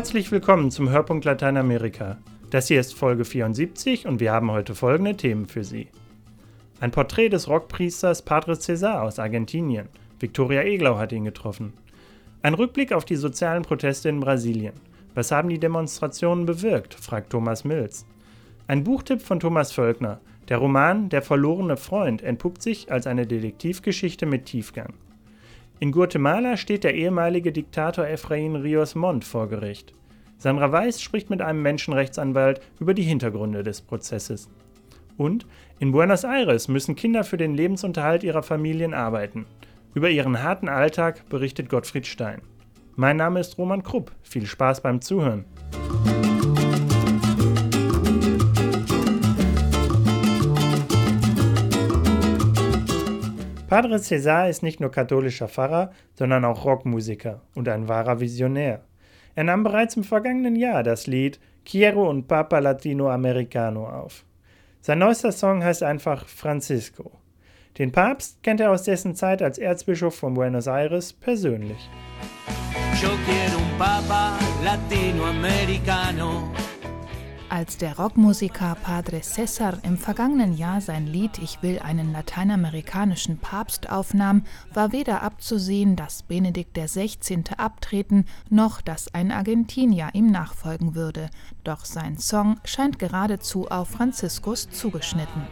Herzlich willkommen zum Hörpunkt Lateinamerika. Das hier ist Folge 74 und wir haben heute folgende Themen für Sie. Ein Porträt des Rockpriesters Padre Cesar aus Argentinien. Victoria Eglau hat ihn getroffen. Ein Rückblick auf die sozialen Proteste in Brasilien. Was haben die Demonstrationen bewirkt? fragt Thomas Mills. Ein Buchtipp von Thomas Völkner. Der Roman Der verlorene Freund entpuppt sich als eine Detektivgeschichte mit Tiefgang. In Guatemala steht der ehemalige Diktator Efraín Rios Montt vor Gericht. Sandra Weiß spricht mit einem Menschenrechtsanwalt über die Hintergründe des Prozesses. Und in Buenos Aires müssen Kinder für den Lebensunterhalt ihrer Familien arbeiten. Über ihren harten Alltag berichtet Gottfried Stein. Mein Name ist Roman Krupp. Viel Spaß beim Zuhören. Padre Cesar ist nicht nur katholischer Pfarrer, sondern auch Rockmusiker und ein wahrer Visionär. Er nahm bereits im vergangenen Jahr das Lied Quiero un Papa Latinoamericano auf. Sein neuester Song heißt einfach Francisco. Den Papst kennt er aus dessen Zeit als Erzbischof von Buenos Aires persönlich. Yo quiero un Papa Latinoamericano. Als der Rockmusiker Padre Cesar im vergangenen Jahr sein Lied Ich will einen lateinamerikanischen Papst aufnahm, war weder abzusehen, dass Benedikt XVI. abtreten, noch dass ein Argentinier ihm nachfolgen würde. Doch sein Song scheint geradezu auf Franziskus zugeschnitten.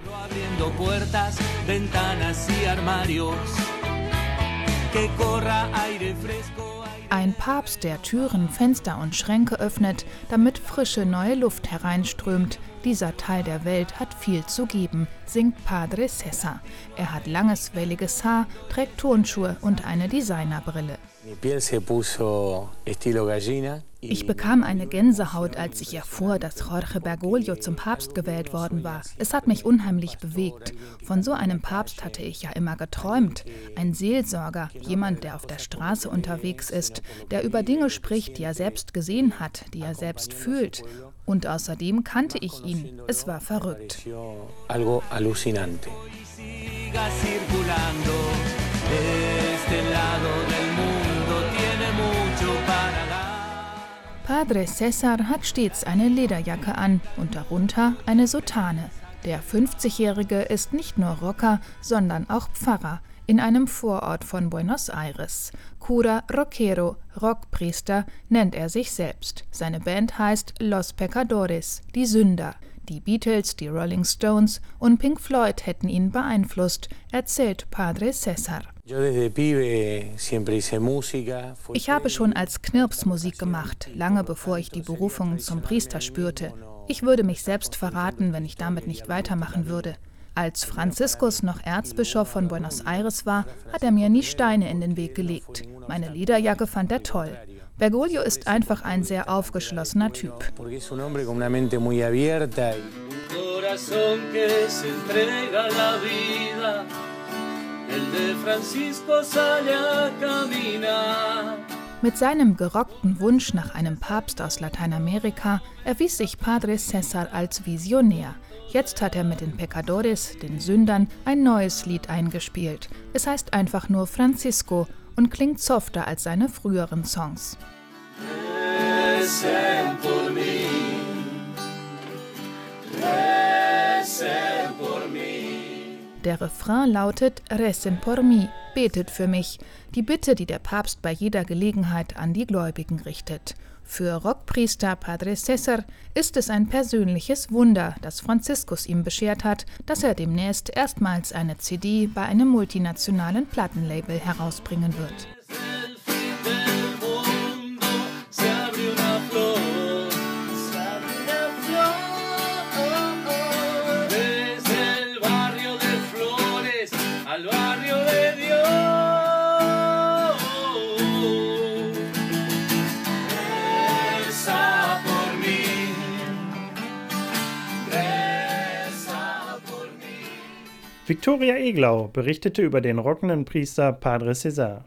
Ein Papst, der Türen, Fenster und Schränke öffnet, damit frische neue Luft hereinströmt. Dieser Teil der Welt hat viel zu geben, singt Padre Cesar. Er hat langes, welliges Haar, trägt Turnschuhe und eine Designerbrille. Ich bekam eine Gänsehaut, als ich erfuhr, dass Jorge Bergoglio zum Papst gewählt worden war. Es hat mich unheimlich bewegt. Von so einem Papst hatte ich ja immer geträumt. Ein Seelsorger, jemand, der auf der Straße unterwegs ist, der über Dinge spricht, die er selbst gesehen hat, die er selbst fühlt. Und außerdem kannte ich ihn. Es war verrückt. Algo alucinante. Padre Cesar hat stets eine Lederjacke an und darunter eine Sotane. Der 50-Jährige ist nicht nur Rocker, sondern auch Pfarrer in einem Vorort von Buenos Aires. Cura Roquero, Rockpriester, nennt er sich selbst. Seine Band heißt Los Pecadores, die Sünder. Die Beatles, die Rolling Stones und Pink Floyd hätten ihn beeinflusst, erzählt Padre Cesar. Ich habe schon als Knirps Musik gemacht, lange bevor ich die Berufung zum Priester spürte. Ich würde mich selbst verraten, wenn ich damit nicht weitermachen würde. Als Franziskus noch Erzbischof von Buenos Aires war, hat er mir nie Steine in den Weg gelegt. Meine Lederjacke fand er toll. Bergoglio ist einfach ein sehr aufgeschlossener Typ. Mit seinem gerockten Wunsch nach einem Papst aus Lateinamerika erwies sich Padre Cesar als Visionär. Jetzt hat er mit den Pecadores, den Sündern, ein neues Lied eingespielt. Es heißt einfach nur Francisco und klingt softer als seine früheren Songs. Recen por mí. Recen. Der Refrain lautet Recen por mí, betet für mich, die Bitte, die der Papst bei jeder Gelegenheit an die Gläubigen richtet. Für Rockpriester Padre Cesar ist es ein persönliches Wunder, das Franziskus ihm beschert hat, dass er demnächst erstmals eine CD bei einem multinationalen Plattenlabel herausbringen wird. Victoria Eglau berichtete über den rockenden Priester Padre César.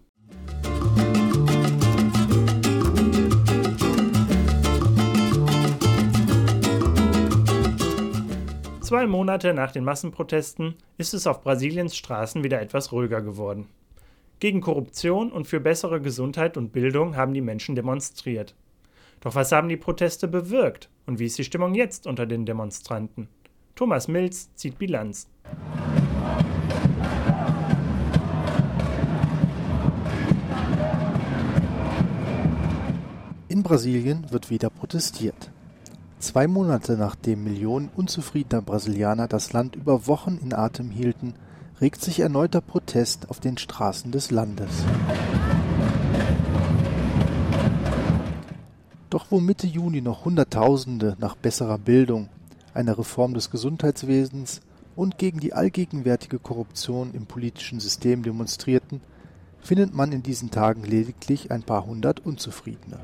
Zwei Monate nach den Massenprotesten ist es auf Brasiliens Straßen wieder etwas ruhiger geworden. Gegen Korruption und für bessere Gesundheit und Bildung haben die Menschen demonstriert. Doch was haben die Proteste bewirkt und wie ist die Stimmung jetzt unter den Demonstranten? Thomas Mills zieht Bilanz. In Brasilien wird wieder protestiert. Zwei Monate nachdem Millionen unzufriedener Brasilianer das Land über Wochen in Atem hielten, regt sich erneuter Protest auf den Straßen des Landes. Doch wo Mitte Juni noch Hunderttausende nach besserer Bildung, einer Reform des Gesundheitswesens und gegen die allgegenwärtige Korruption im politischen System demonstrierten, findet man in diesen Tagen lediglich ein paar hundert Unzufriedene.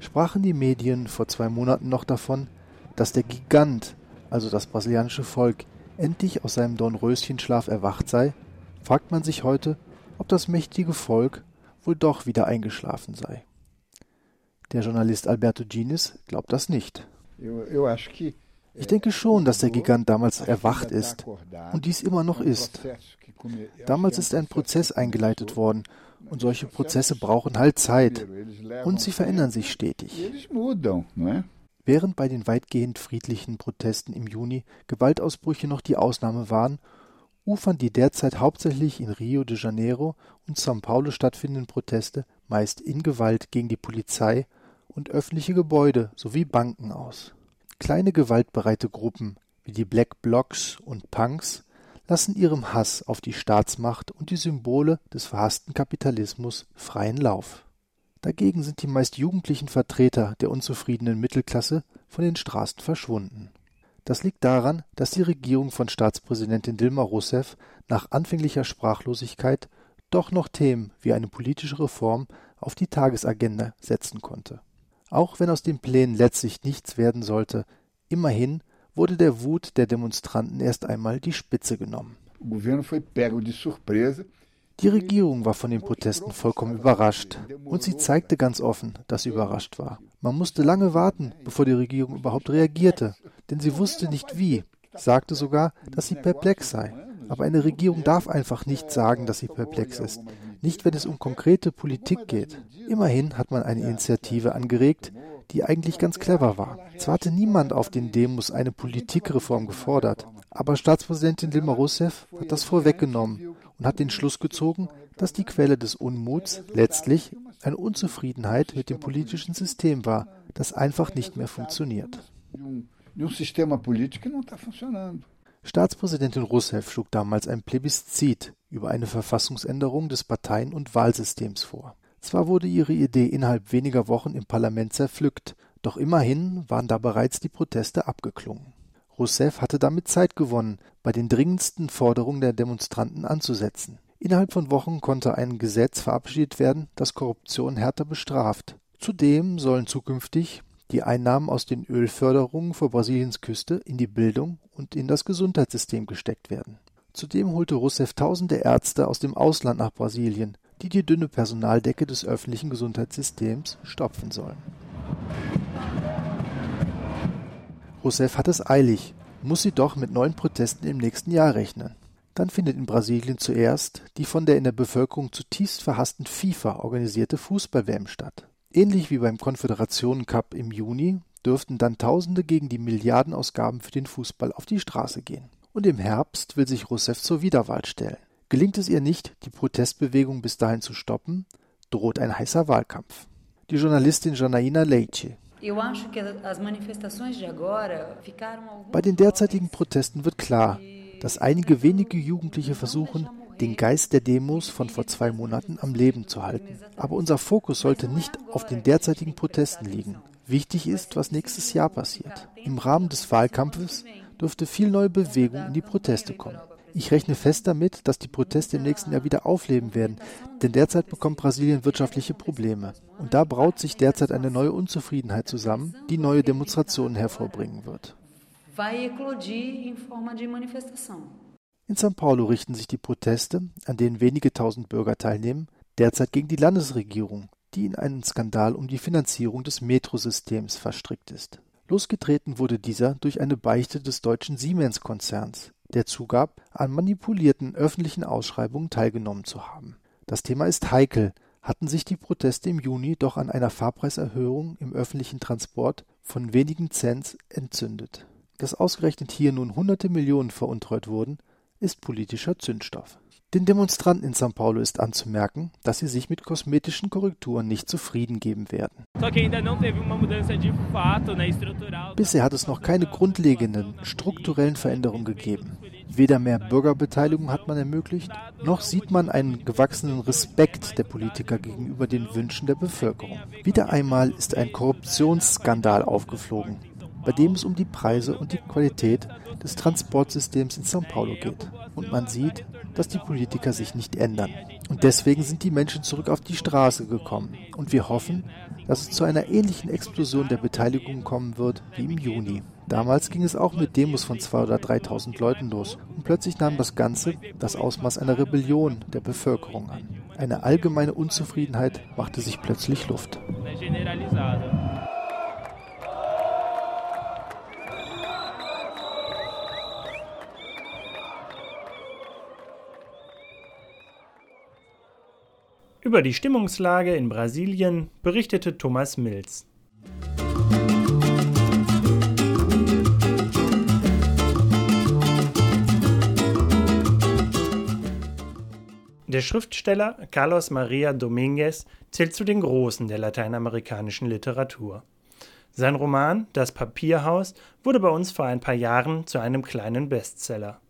Sprachen die Medien vor zwei Monaten noch davon, dass der Gigant, also das brasilianische Volk, endlich aus seinem Dornröschenschlaf erwacht sei, fragt man sich heute, ob das mächtige Volk wohl doch wieder eingeschlafen sei. Der Journalist Alberto Gines glaubt das nicht. Ich denke schon, dass der Gigant damals erwacht ist und dies immer noch ist. Damals ist ein Prozess eingeleitet worden und solche Prozesse brauchen halt Zeit und sie verändern sich stetig. Während bei den weitgehend friedlichen Protesten im Juni Gewaltausbrüche noch die Ausnahme waren, ufern die derzeit hauptsächlich in Rio de Janeiro und São Paulo stattfindenden Proteste meist in Gewalt gegen die Polizei und öffentliche Gebäude sowie Banken aus. Kleine gewaltbereite Gruppen wie die Black Blocs und Punks lassen ihrem Hass auf die Staatsmacht und die Symbole des verhassten Kapitalismus freien Lauf. Dagegen sind die meist jugendlichen Vertreter der unzufriedenen Mittelklasse von den Straßen verschwunden. Das liegt daran, dass die Regierung von Staatspräsidentin Dilma Rousseff nach anfänglicher Sprachlosigkeit doch noch Themen wie eine politische Reform auf die Tagesagenda setzen konnte. Auch wenn aus den Plänen letztlich nichts werden sollte, immerhin wurde der Wut der Demonstranten erst einmal die Spitze genommen. Die Regierung war von den Protesten vollkommen überrascht und sie zeigte ganz offen, dass sie überrascht war. Man musste lange warten, bevor die Regierung überhaupt reagierte, denn sie wusste nicht wie, sagte sogar, dass sie perplex sei. Aber eine Regierung darf einfach nicht sagen, dass sie perplex ist, nicht wenn es um konkrete Politik geht. Immerhin hat man eine Initiative angeregt, die eigentlich ganz clever war. Zwar hatte niemand auf den Demos eine Politikreform gefordert, aber Staatspräsidentin Dilma Rousseff hat das vorweggenommen und hat den Schluss gezogen, dass die Quelle des Unmuts letztlich eine Unzufriedenheit mit dem politischen System war, das einfach nicht mehr funktioniert. Staatspräsidentin Rousseff schlug damals ein Plebiszit über eine Verfassungsänderung des Parteien- und Wahlsystems vor. Zwar wurde ihre Idee innerhalb weniger Wochen im Parlament zerpflückt, doch immerhin waren da bereits die Proteste abgeklungen. Rousseff hatte damit Zeit gewonnen, bei den dringendsten Forderungen der Demonstranten anzusetzen. Innerhalb von Wochen konnte ein Gesetz verabschiedet werden, das Korruption härter bestraft. Zudem sollen zukünftig die Einnahmen aus den Ölförderungen vor Brasiliens Küste in die Bildung und in das Gesundheitssystem gesteckt werden. Zudem holte Rousseff tausende Ärzte aus dem Ausland nach Brasilien, die die dünne Personaldecke des öffentlichen Gesundheitssystems stopfen sollen. Rousseff hat es eilig, muss sie doch mit neuen Protesten im nächsten Jahr rechnen. Dann findet in Brasilien zuerst die von der in der Bevölkerung zutiefst verhassten FIFA organisierte Fußball-WM statt. Ähnlich wie beim Konföderationen Cup im Juni dürften dann Tausende gegen die Milliardenausgaben für den Fußball auf die Straße gehen. Und im Herbst will sich Rousseff zur Wiederwahl stellen. Gelingt es ihr nicht, die Protestbewegung bis dahin zu stoppen, droht ein heißer Wahlkampf. Die Journalistin Janaína Leite. Bei den derzeitigen Protesten wird klar, dass einige wenige Jugendliche versuchen, den Geist der Demos von vor zwei Monaten am Leben zu halten. Aber unser Fokus sollte nicht auf den derzeitigen Protesten liegen. Wichtig ist, was nächstes Jahr passiert. Im Rahmen des Wahlkampfes dürfte viel neue Bewegung in die Proteste kommen. Ich rechne fest damit, dass die Proteste im nächsten Jahr wieder aufleben werden, denn derzeit bekommt Brasilien wirtschaftliche Probleme. Und da braut sich derzeit eine neue Unzufriedenheit zusammen, die neue Demonstrationen hervorbringen wird. Vai eclodir em forma de manifestação. In São Paulo richten sich die Proteste, an denen wenige tausend Bürger teilnehmen, derzeit gegen die Landesregierung, die in einen Skandal um die Finanzierung des Metrosystems verstrickt ist. Losgetreten wurde dieser durch eine Beichte des deutschen Siemens-Konzerns, der zugab, an manipulierten öffentlichen Ausschreibungen teilgenommen zu haben. Das Thema ist heikel, hatten sich die Proteste im Juni doch an einer Fahrpreiserhöhung im öffentlichen Transport von wenigen Cents entzündet. Dass ausgerechnet hier nun hunderte Millionen veruntreut wurden, ist politischer Zündstoff. Den Demonstranten in São Paulo ist anzumerken, dass sie sich mit kosmetischen Korrekturen nicht zufrieden geben werden. Bisher hat es noch keine grundlegenden, strukturellen Veränderungen gegeben. Weder mehr Bürgerbeteiligung hat man ermöglicht, noch sieht man einen gewachsenen Respekt der Politiker gegenüber den Wünschen der Bevölkerung. Wieder einmal ist ein Korruptionsskandal aufgeflogen, bei dem es um die Preise und die Qualität des Transportsystems in São Paulo geht. Und man sieht, dass die Politiker sich nicht ändern. Und deswegen sind die Menschen zurück auf die Straße gekommen. Und wir hoffen, dass es zu einer ähnlichen Explosion der Beteiligung kommen wird wie im Juni. Damals ging es auch mit Demos von 2.000 oder 3.000 Leuten los. Und plötzlich nahm das Ganze das Ausmaß einer Rebellion der Bevölkerung an. Eine allgemeine Unzufriedenheit machte sich plötzlich Luft. Über die Stimmungslage in Brasilien berichtete Thomas Mills. Der Schriftsteller Carlos Maria Dominguez zählt zu den Großen der lateinamerikanischen Literatur. Sein Roman Das Papierhaus wurde bei uns vor ein paar Jahren zu einem kleinen Bestseller.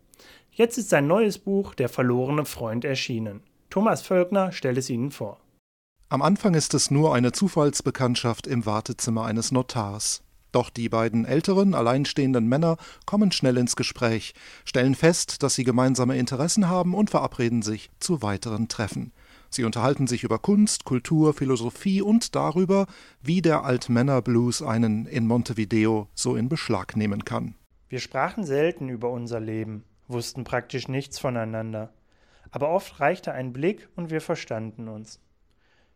Jetzt ist sein neues Buch Der verlorene Freund erschienen. Thomas Völkner stellt es Ihnen vor. Am Anfang ist es nur eine Zufallsbekanntschaft im Wartezimmer eines Notars. Doch die beiden älteren, alleinstehenden Männer kommen schnell ins Gespräch, stellen fest, dass sie gemeinsame Interessen haben und verabreden sich zu weiteren Treffen. Sie unterhalten sich über Kunst, Kultur, Philosophie und darüber, wie der Altmänner-Blues einen in Montevideo so in Beschlag nehmen kann. Wir sprachen selten über unser Leben, wussten praktisch nichts voneinander aber oft reichte ein Blick und wir verstanden uns.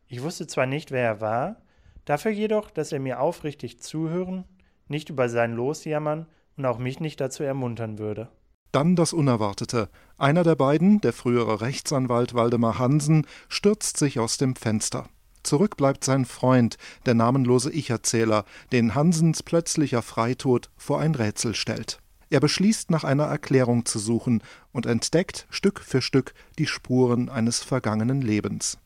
Ich wusste zwar nicht, wer er war, dafür jedoch, dass er mir aufrichtig zuhören, nicht über sein Los jammern und auch mich nicht dazu ermuntern würde. Dann das Unerwartete. Einer der beiden, der frühere Rechtsanwalt Waldemar Hansen, stürzt sich aus dem Fenster. Zurück bleibt sein Freund, der namenlose Ich-Erzähler, den Hansens plötzlicher Freitod vor ein Rätsel stellt. Er beschließt, nach einer Erklärung zu suchen und entdeckt Stück für Stück die Spuren eines vergangenen Lebens.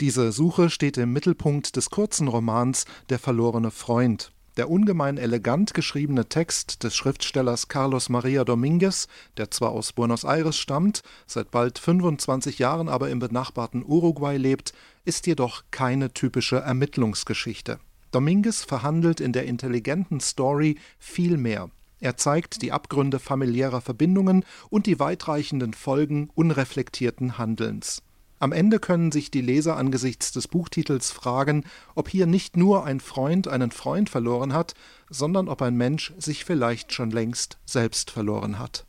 Diese Suche steht im Mittelpunkt des kurzen Romans Der verlorene Freund. Der ungemein elegant geschriebene Text des Schriftstellers Carlos Maria Dominguez, der zwar aus Buenos Aires stammt, seit bald 25 Jahren aber im benachbarten Uruguay lebt, ist jedoch keine typische Ermittlungsgeschichte. Dominguez verhandelt in der intelligenten Story viel mehr. Er zeigt die Abgründe familiärer Verbindungen und die weitreichenden Folgen unreflektierten Handelns. Am Ende können sich die Leser angesichts des Buchtitels fragen, ob hier nicht nur ein Freund einen Freund verloren hat, sondern ob ein Mensch sich vielleicht schon längst selbst verloren hat.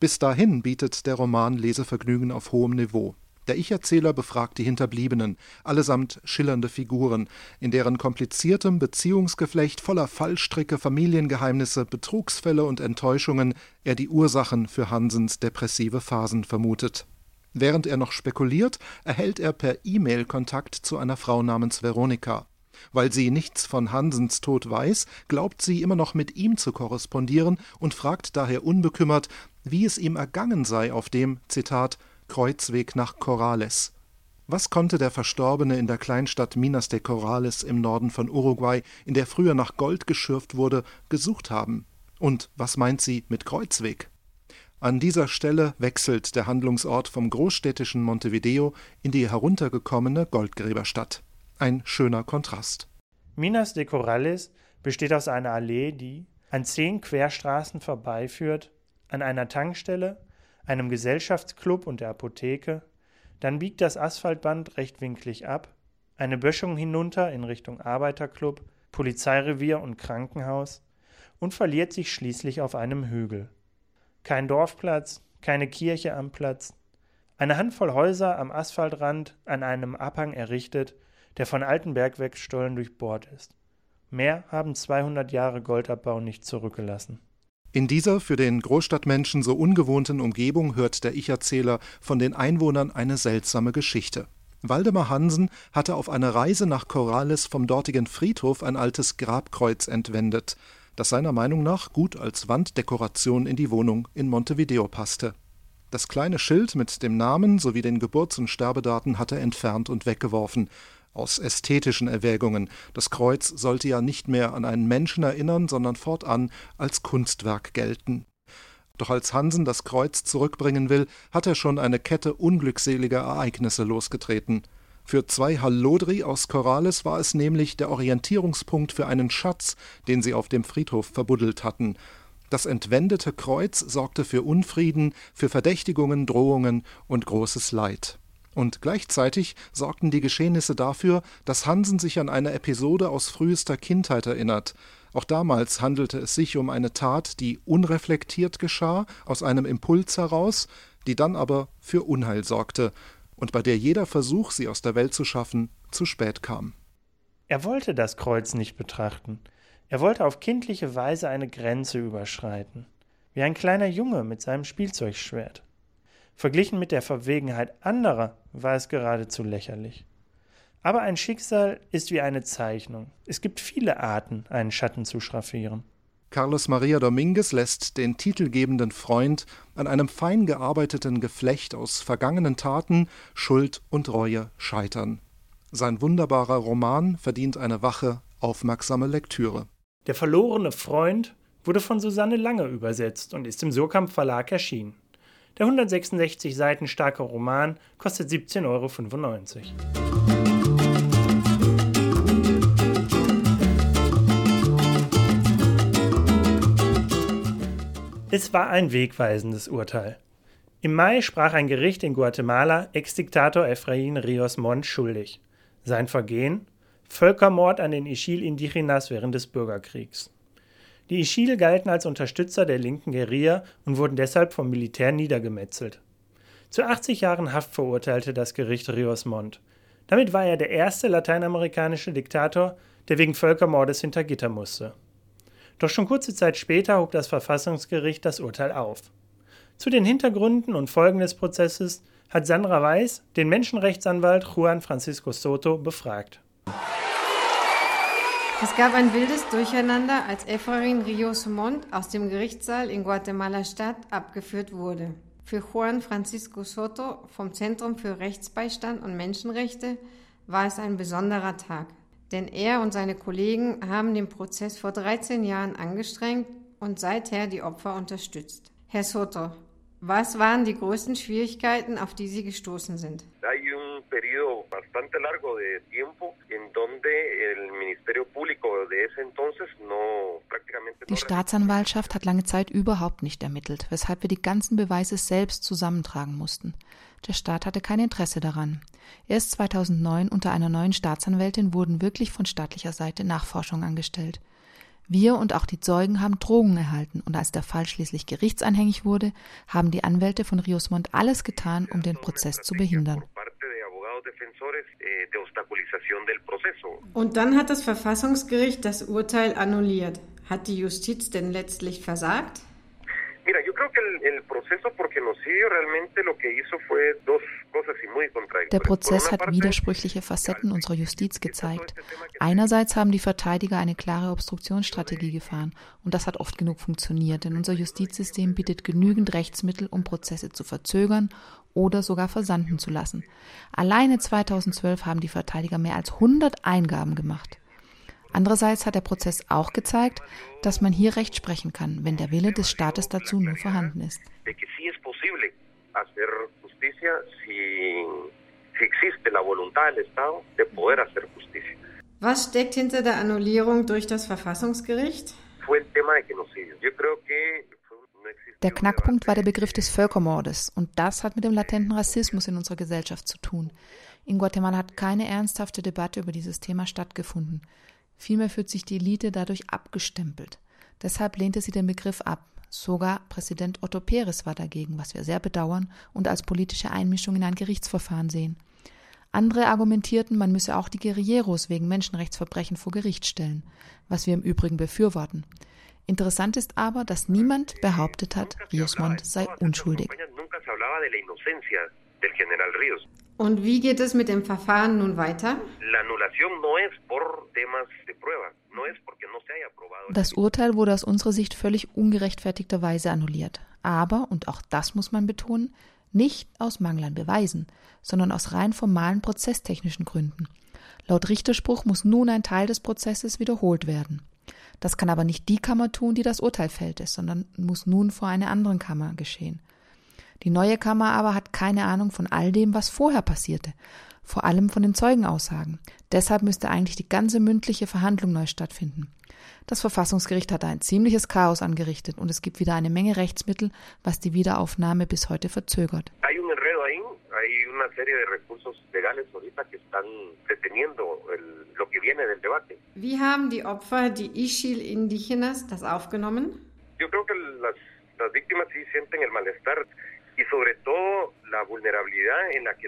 Bis dahin bietet der Roman Lesevergnügen auf hohem Niveau. Der Ich-Erzähler befragt die Hinterbliebenen, allesamt schillernde Figuren, in deren kompliziertem Beziehungsgeflecht voller Fallstricke, Familiengeheimnisse, Betrugsfälle und Enttäuschungen er die Ursachen für Hansens depressive Phasen vermutet. Während er noch spekuliert, erhält er per E-Mail Kontakt zu einer Frau namens Veronika. Weil sie nichts von Hansens Tod weiß, glaubt sie immer noch mit ihm zu korrespondieren und fragt daher unbekümmert, wie es ihm ergangen sei auf dem, Zitat, Kreuzweg nach Corrales. Was konnte der Verstorbene in der Kleinstadt Minas de Corrales im Norden von Uruguay, in der früher nach Gold geschürft wurde, gesucht haben? Und was meint sie mit Kreuzweg? An dieser Stelle wechselt der Handlungsort vom großstädtischen Montevideo in die heruntergekommene Goldgräberstadt. Ein schöner Kontrast. Minas de Corrales besteht aus einer Allee, die an zehn Querstraßen vorbeiführt, an einer Tankstelle, einem Gesellschaftsclub und der Apotheke, dann biegt das Asphaltband rechtwinklig ab, eine Böschung hinunter in Richtung Arbeiterclub, Polizeirevier und Krankenhaus und verliert sich schließlich auf einem Hügel. Kein Dorfplatz, keine Kirche am Platz, eine Handvoll Häuser am Asphaltrand an einem Abhang errichtet, der von alten Bergwerkstollen durchbohrt ist. Mehr haben 200 Jahre Goldabbau nicht zurückgelassen. In dieser für den Großstadtmenschen so ungewohnten Umgebung hört der Ich-Erzähler von den Einwohnern eine seltsame Geschichte. Waldemar Hansen hatte auf einer Reise nach Corrales vom dortigen Friedhof ein altes Grabkreuz entwendet, das seiner Meinung nach gut als Wanddekoration in die Wohnung in Montevideo passte. Das kleine Schild mit dem Namen sowie den Geburts- und Sterbedaten hat er entfernt und weggeworfen, aus ästhetischen Erwägungen. Das Kreuz sollte ja nicht mehr an einen Menschen erinnern, sondern fortan als Kunstwerk gelten. Doch als Hansen das Kreuz zurückbringen will, hat er schon eine Kette unglückseliger Ereignisse losgetreten. Für zwei Hallodri aus Corrales war es nämlich der Orientierungspunkt für einen Schatz, den sie auf dem Friedhof verbuddelt hatten. Das entwendete Kreuz sorgte für Unfrieden, für Verdächtigungen, Drohungen und großes Leid. Und gleichzeitig sorgten die Geschehnisse dafür, dass Hansen sich an eine Episode aus frühester Kindheit erinnert, auch damals handelte es sich um eine Tat, die unreflektiert geschah, aus einem Impuls heraus, die dann aber für Unheil sorgte und bei der jeder Versuch, sie aus der Welt zu schaffen, zu spät kam. Er wollte das Kreuz nicht betrachten. Er wollte auf kindliche Weise eine Grenze überschreiten, wie ein kleiner Junge mit seinem Spielzeugschwert. Verglichen mit der Verwegenheit anderer war es geradezu lächerlich. Aber ein Schicksal ist wie eine Zeichnung. Es gibt viele Arten, einen Schatten zu schraffieren. Carlos Maria Dominguez lässt den titelgebenden Freund an einem fein gearbeiteten Geflecht aus vergangenen Taten, Schuld und Reue scheitern. Sein wunderbarer Roman verdient eine wache, aufmerksame Lektüre. Der verlorene Freund wurde von Susanne Lange übersetzt und ist im Surkamp Verlag erschienen. Der 166 Seiten starke Roman kostet 17,95 Euro. Es war ein wegweisendes Urteil. Im Mai sprach ein Gericht in Guatemala Ex-Diktator Efraín Rios Montt schuldig. Sein Vergehen? Völkermord an den Ischil Indigenas während des Bürgerkriegs. Die Ischil galten als Unterstützer der linken Guerilla und wurden deshalb vom Militär niedergemetzelt. Zu 80 Jahren Haft verurteilte das Gericht Rios Montt. Damit war er der erste lateinamerikanische Diktator, der wegen Völkermordes hinter Gitter musste. Doch schon kurze Zeit später hob das Verfassungsgericht das Urteil auf. Zu den Hintergründen und Folgen des Prozesses hat Sandra Weiß den Menschenrechtsanwalt Juan Francisco Soto befragt. Es gab ein wildes Durcheinander, als Efraín Rios Montt aus dem Gerichtssaal in Guatemala-Stadt abgeführt wurde. Für Juan Francisco Soto vom Zentrum für Rechtsbeistand und Menschenrechte war es ein besonderer Tag denn er und seine Kollegen haben den Prozess vor 13 Jahren angestrengt und seither die Opfer unterstützt. Herr Soto, was waren die größten Schwierigkeiten, auf die Sie gestoßen sind? Die Staatsanwaltschaft hat lange Zeit überhaupt nicht ermittelt, weshalb wir die ganzen Beweise selbst zusammentragen mussten. Der Staat hatte kein Interesse daran. Erst 2009 unter einer neuen Staatsanwältin wurden wirklich von staatlicher Seite Nachforschungen angestellt. Wir und auch die Zeugen haben Drohungen erhalten und als der Fall schließlich gerichtsanhängig wurde, haben die Anwälte von Riosmont alles getan, um den Prozess zu behindern. Und dann hat das Verfassungsgericht das Urteil annulliert. Hat die Justiz denn letztlich versagt? Mira, yo creo que el, el proceso por genocidio realmente lo que hizo fue dos. Der Prozess hat widersprüchliche Facetten unserer Justiz gezeigt. Einerseits haben die Verteidiger eine klare Obstruktionsstrategie gefahren und das hat oft genug funktioniert, denn unser Justizsystem bietet genügend Rechtsmittel, um Prozesse zu verzögern oder sogar versanden zu lassen. Alleine 2012 haben die Verteidiger mehr als 100 Eingaben gemacht. Andererseits hat der Prozess auch gezeigt, dass man hier Recht sprechen kann, wenn der Wille des Staates dazu nur vorhanden ist. Was steckt hinter der Annullierung durch das Verfassungsgericht? Der Knackpunkt war der Begriff des Völkermordes und das hat mit dem latenten Rassismus in unserer Gesellschaft zu tun. In Guatemala hat keine ernsthafte Debatte über dieses Thema stattgefunden. Vielmehr fühlt sich die Elite dadurch abgestempelt. Deshalb lehnte sie den Begriff ab. Sogar Präsident Otto Peres war dagegen, was wir sehr bedauern und als politische Einmischung in ein Gerichtsverfahren sehen. Andere argumentierten, man müsse auch die Guerilleros wegen Menschenrechtsverbrechen vor Gericht stellen, was wir im Übrigen befürworten. Interessant ist aber, dass niemand behauptet hat, Riosmont sei unschuldig. Und wie geht es mit dem Verfahren nun weiter? Das Urteil wurde aus unserer Sicht völlig ungerechtfertigterweise annulliert. Aber, und auch das muss man betonen, nicht aus Mangel an Beweisen, sondern aus rein formalen prozesstechnischen Gründen. Laut Richterspruch muss nun ein Teil des Prozesses wiederholt werden. Das kann aber nicht die Kammer tun, die das Urteil fällt, sondern muss nun vor einer anderen Kammer geschehen. Die neue Kammer aber hat keine Ahnung von all dem, was vorher passierte, vor allem von den Zeugenaussagen. Deshalb müsste eigentlich die ganze mündliche Verhandlung neu stattfinden. Das Verfassungsgericht hat ein ziemliches Chaos angerichtet und es gibt wieder eine Menge Rechtsmittel, was die Wiederaufnahme bis heute verzögert. Wie haben die Opfer, die Ishil Indígenas, das aufgenommen? Yo creo que las, las víctimas sí sienten el malestar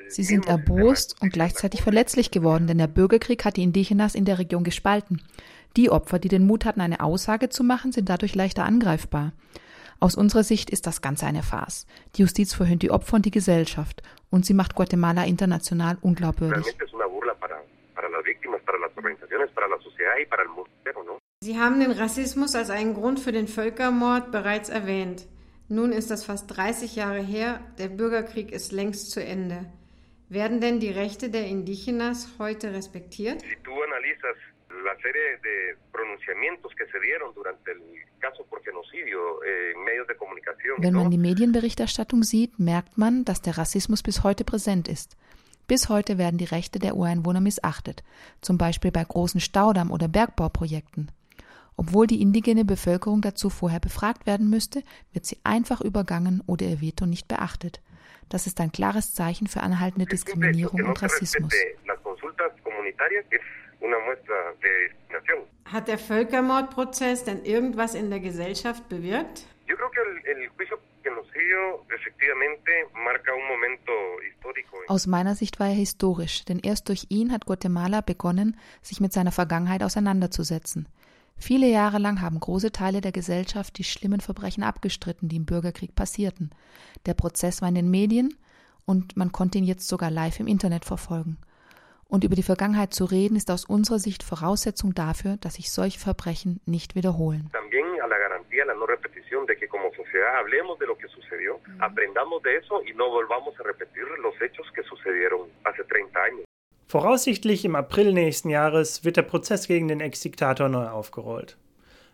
Sie sind erbost und gleichzeitig verletzlich geworden, denn der Bürgerkrieg hat die Indigenas in der Region gespalten. Die Opfer, die den Mut hatten, eine Aussage zu machen, sind dadurch leichter angreifbar. Aus unserer Sicht ist das Ganze eine Farce. Die Justiz verhöhnt die Opfer und die Gesellschaft und sie macht Guatemala international unglaubwürdig. Sie haben den Rassismus als einen Grund für den Völkermord bereits erwähnt. Nun ist das fast 30 Jahre her, der Bürgerkrieg ist längst zu Ende. Werden denn die Rechte der Indigenas heute respektiert? Si tú analizas la serie de pronunciamientos que se dieron durante el caso por genocidio eh, en medios de comunicación. Wenn man die Medienberichterstattung sieht, merkt man, dass der Rassismus bis heute präsent ist. Bis heute werden die Rechte der Ureinwohner missachtet, zum Beispiel bei großen Staudamm- oder Bergbauprojekten. Obwohl die indigene Bevölkerung dazu vorher befragt werden müsste, wird sie einfach übergangen oder ihr Veto nicht beachtet. Das ist ein klares Zeichen für anhaltende Diskriminierung und Rassismus. Hat der Völkermordprozess denn irgendwas in der Gesellschaft bewirkt? Aus meiner Sicht war er historisch, denn erst durch ihn hat Guatemala begonnen, sich mit seiner Vergangenheit auseinanderzusetzen. Viele Jahre lang haben große Teile der Gesellschaft die schlimmen Verbrechen abgestritten, die im Bürgerkrieg passierten. Der Prozess war in den Medien und man konnte ihn jetzt sogar live im Internet verfolgen. Und über die Vergangenheit zu reden, ist aus unserer Sicht Voraussetzung dafür, dass sich solche Verbrechen nicht wiederholen. También a la garantía, la no repetición de que como sociedad hablemos de lo que sucedió, aprendamos de eso y no volvamos a repetir los hechos que sucedieron hace 30 años. Voraussichtlich im April nächsten Jahres wird der Prozess gegen den Ex-Diktator neu aufgerollt.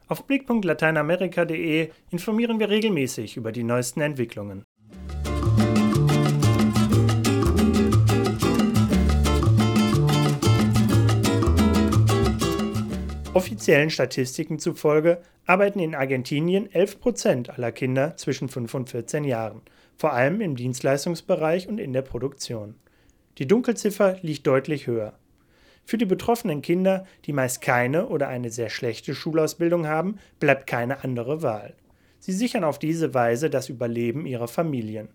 Auf blick.lateinamerika.de informieren wir regelmäßig über die neuesten Entwicklungen. Offiziellen Statistiken zufolge arbeiten in Argentinien 11 Prozent aller Kinder zwischen 5 und 14 Jahren, vor allem im Dienstleistungsbereich und in der Produktion. Die Dunkelziffer liegt deutlich höher. Für die betroffenen Kinder, die meist keine oder eine sehr schlechte Schulausbildung haben, bleibt keine andere Wahl. Sie sichern auf diese Weise das Überleben ihrer Familien.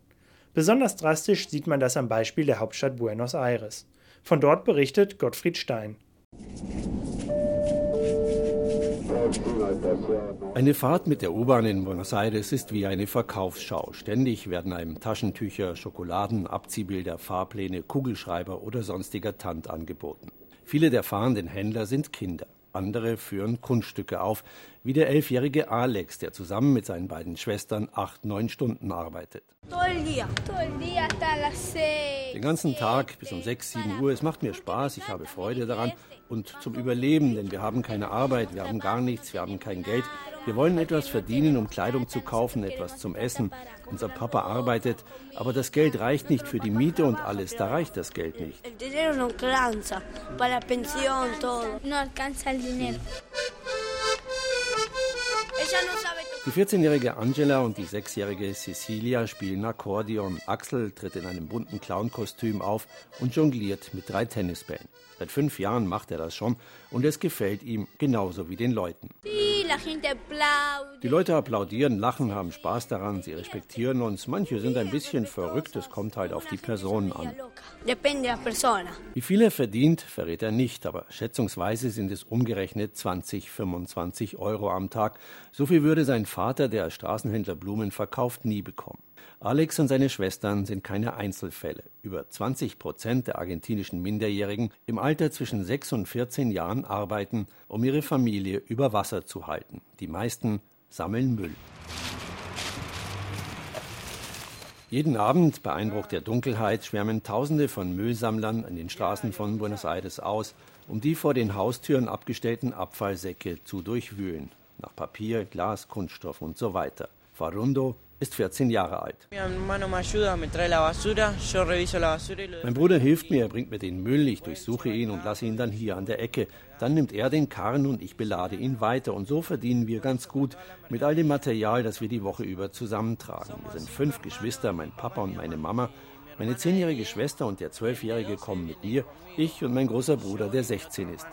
Besonders drastisch sieht man das am Beispiel der Hauptstadt Buenos Aires. Von dort berichtet Gottfried Stein. Eine Fahrt mit der U-Bahn in Buenos Aires ist wie eine Verkaufsschau. Ständig werden einem Taschentücher, Schokoladen, Abziehbilder, Fahrpläne, Kugelschreiber oder sonstiger Tand angeboten. Viele der fahrenden Händler sind Kinder. Andere führen Kunststücke auf, wie der elfjährige Alex, der zusammen mit seinen beiden Schwestern acht, neun Stunden arbeitet. Den ganzen Tag bis um sechs, sieben Uhr. Es macht mir Spaß, ich habe Freude daran. Und zum Überleben, denn wir haben keine Arbeit, wir haben gar nichts, wir haben kein Geld. Wir wollen etwas verdienen, um Kleidung zu kaufen, etwas zum Essen. Unser Papa arbeitet, aber das Geld reicht nicht für die Miete und alles. Da reicht das Geld nicht. Die 14-jährige Angela und die 6-jährige Cecilia spielen Akkordeon. Axel tritt in einem bunten Clownkostüm auf und jongliert mit drei Tennisbällen. Seit fünf Jahren macht er das schon und es gefällt ihm genauso wie den Leuten. Die Leute applaudieren, lachen, haben Spaß daran, sie respektieren uns. Manche sind ein bisschen verrückt, es kommt halt auf die Personen an. Wie viel er verdient, verrät er nicht, aber schätzungsweise sind es umgerechnet 20, 25 Euro am Tag. So viel würde sein Vater, der als Straßenhändler Blumen verkauft, nie bekommen. Alex und seine Schwestern sind keine Einzelfälle. Über 20 Prozent der argentinischen Minderjährigen im Alter zwischen 6 und 14 Jahren arbeiten, um ihre Familie über Wasser zu halten. Die meisten sammeln Müll. Jeden Abend bei Einbruch der Dunkelheit schwärmen Tausende von Müllsammlern an den Straßen von Buenos Aires aus, um die vor den Haustüren abgestellten Abfallsäcke zu durchwühlen. Nach Papier, Glas, Kunststoff und so weiter. Farundo ist 14 Jahre alt. Mein Bruder hilft mir, er bringt mir den Müll, ich durchsuche ihn und lasse ihn dann hier an der Ecke. Dann nimmt er den Karren und ich belade ihn weiter. Und so verdienen wir ganz gut mit all dem Material, das wir die Woche über zusammentragen. Wir sind fünf Geschwister, mein Papa und meine Mama. Meine zehnjährige Schwester und der zwölfjährige kommen mit mir, ich und mein großer Bruder, der 16 ist.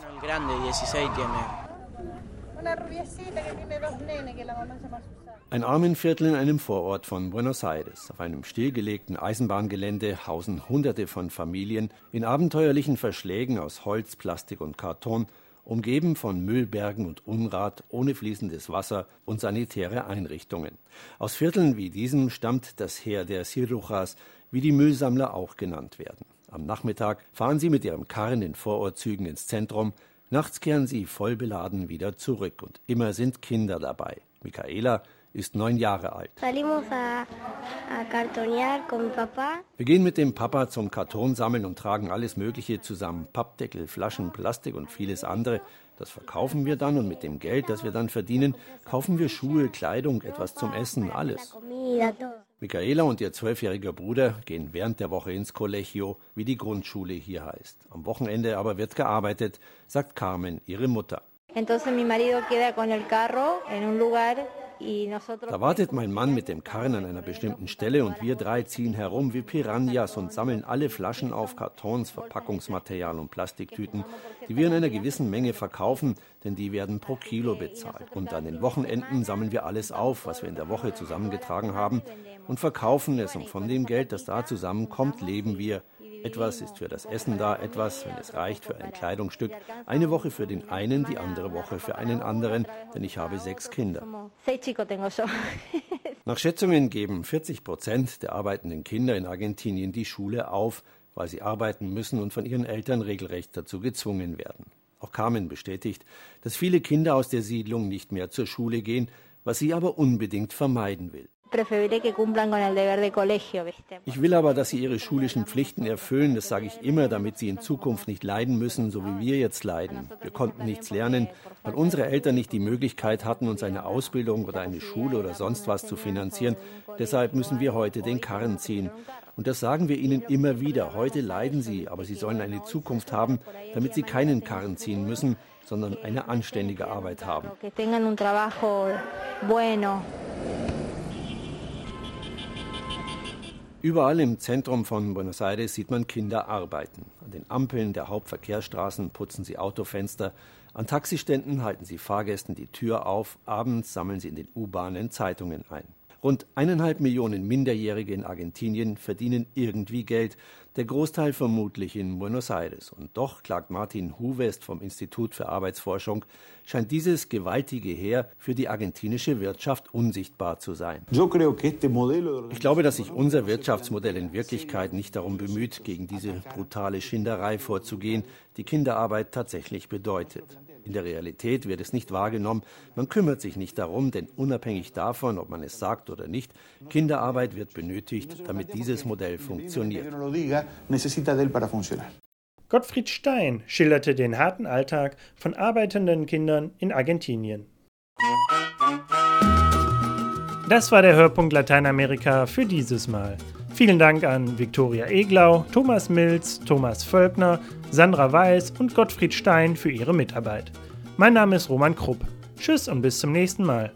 Ein Armenviertel in einem Vorort von Buenos Aires. Auf einem stillgelegten Eisenbahngelände hausen Hunderte von Familien in abenteuerlichen Verschlägen aus Holz, Plastik und Karton, umgeben von Müllbergen und Unrat, ohne fließendes Wasser und sanitäre Einrichtungen. Aus Vierteln wie diesem stammt das Heer der Cirujas, wie die Müllsammler auch genannt werden. Am Nachmittag fahren sie mit ihrem Karren in Vorortzügen ins Zentrum, Nachts kehren sie voll beladen wieder zurück und immer sind Kinder dabei. Michaela ist neun Jahre alt. Wir gehen mit dem Papa zum Kartonsammeln und tragen alles Mögliche zusammen. Pappdeckel, Flaschen, Plastik und vieles andere. Das verkaufen wir dann und mit dem Geld, das wir dann verdienen, kaufen wir Schuhe, Kleidung, etwas zum Essen, alles. Michaela und ihr zwölfjähriger Bruder gehen während der Woche ins Colegio, wie die Grundschule hier heißt. Am Wochenende aber wird gearbeitet, sagt Carmen, ihre Mutter. Entonces mi marido queda con el carro en un lugar da wartet mein Mann mit dem Karren an einer bestimmten Stelle und wir drei ziehen herum wie Piranhas und sammeln alle Flaschen auf Kartons, Verpackungsmaterial und Plastiktüten, die wir in einer gewissen Menge verkaufen, denn die werden pro Kilo bezahlt. Und an den Wochenenden sammeln wir alles auf, was wir in der Woche zusammengetragen haben und verkaufen es und von dem Geld, das da zusammenkommt, leben wir. Etwas ist für das Essen da, etwas, wenn es reicht, für ein Kleidungsstück. Eine Woche für den einen, die andere Woche für einen anderen, denn ich habe sechs Kinder. Nach Schätzungen geben 40 Prozent der arbeitenden Kinder in Argentinien die Schule auf, weil sie arbeiten müssen und von ihren Eltern regelrecht dazu gezwungen werden. Auch Carmen bestätigt, dass viele Kinder aus der Siedlung nicht mehr zur Schule gehen, was sie aber unbedingt vermeiden will. Ich will aber, dass sie ihre schulischen Pflichten erfüllen, das sage ich immer, damit sie in Zukunft nicht leiden müssen, so wie wir jetzt leiden. Wir konnten nichts lernen, weil unsere Eltern nicht die Möglichkeit hatten, uns eine Ausbildung oder eine Schule oder sonst was zu finanzieren. Deshalb müssen wir heute den Karren ziehen. Und das sagen wir ihnen immer wieder. Heute leiden sie, aber sie sollen eine Zukunft haben, damit sie keinen Karren ziehen müssen, sondern eine anständige Arbeit haben. Überall im Zentrum von Buenos Aires sieht man Kinder arbeiten. An den Ampeln der Hauptverkehrsstraßen putzen sie Autofenster, an Taxiständen halten sie Fahrgästen die Tür auf, abends sammeln sie in den U-Bahnen Zeitungen ein. Rund eineinhalb Millionen Minderjährige in Argentinien verdienen irgendwie Geld, der Großteil vermutlich in Buenos Aires. Und doch, klagt Martin Huvest vom Institut für Arbeitsforschung, scheint dieses gewaltige Heer für die argentinische Wirtschaft unsichtbar zu sein. Ich glaube, dass sich unser Wirtschaftsmodell in Wirklichkeit nicht darum bemüht, gegen diese brutale Schinderei vorzugehen, die Kinderarbeit tatsächlich bedeutet. In der Realität wird es nicht wahrgenommen, man kümmert sich nicht darum, denn unabhängig davon, ob man es sagt oder nicht, Kinderarbeit wird benötigt, damit dieses Modell funktioniert. Gottfried Stein schilderte den harten Alltag von arbeitenden Kindern in Argentinien. Das war der Hörpunkt Lateinamerika für dieses Mal. Vielen Dank an Viktoria Eglau, Thomas Milz, Thomas Völkner, Sandra Weiß und Gottfried Stein für ihre Mitarbeit. Mein Name ist Roman Krupp. Tschüss und bis zum nächsten Mal.